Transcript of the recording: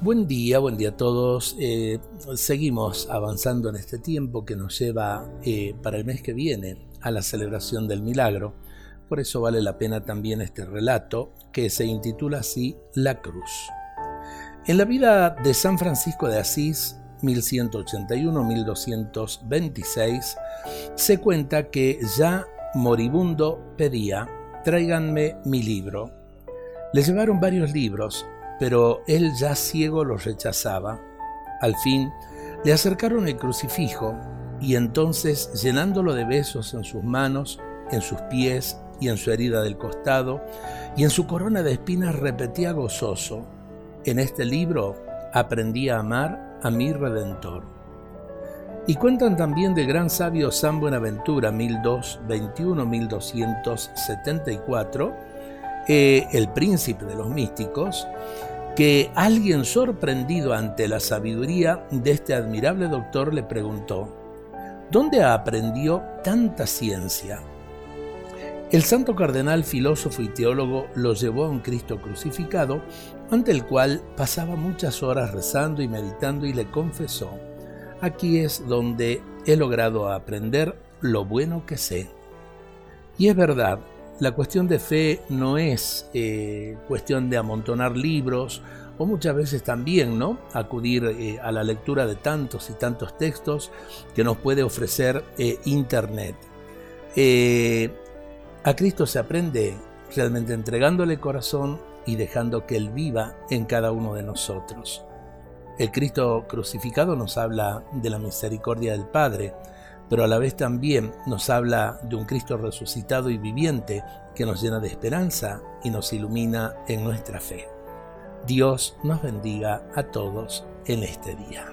Buen día, buen día a todos. Eh, seguimos avanzando en este tiempo que nos lleva eh, para el mes que viene a la celebración del milagro. Por eso vale la pena también este relato que se intitula así La Cruz. En la vida de San Francisco de Asís, 1181-1226, se cuenta que ya moribundo pedía, tráiganme mi libro. Le llevaron varios libros, pero él ya ciego los rechazaba. Al fin le acercaron el crucifijo y entonces, llenándolo de besos en sus manos, en sus pies y en su herida del costado, y en su corona de espinas repetía gozoso, en este libro aprendí a amar a mi Redentor. Y cuentan también del gran sabio San Buenaventura, 1221-1274, eh, el príncipe de los místicos, que alguien sorprendido ante la sabiduría de este admirable doctor le preguntó, ¿dónde aprendió tanta ciencia? El santo cardenal, filósofo y teólogo lo llevó a un Cristo crucificado, ante el cual pasaba muchas horas rezando y meditando y le confesó, aquí es donde he logrado aprender lo bueno que sé. Y es verdad, la cuestión de fe no es eh, cuestión de amontonar libros o muchas veces también, ¿no? Acudir eh, a la lectura de tantos y tantos textos que nos puede ofrecer eh, Internet. a Cristo se aprende realmente entregándole corazón y dejando que Él viva en cada uno de nosotros. El Cristo crucificado nos habla de la misericordia del Padre, pero a la vez también nos habla de un Cristo resucitado y viviente que nos llena de esperanza y nos ilumina en nuestra fe. Dios nos bendiga a todos en este día.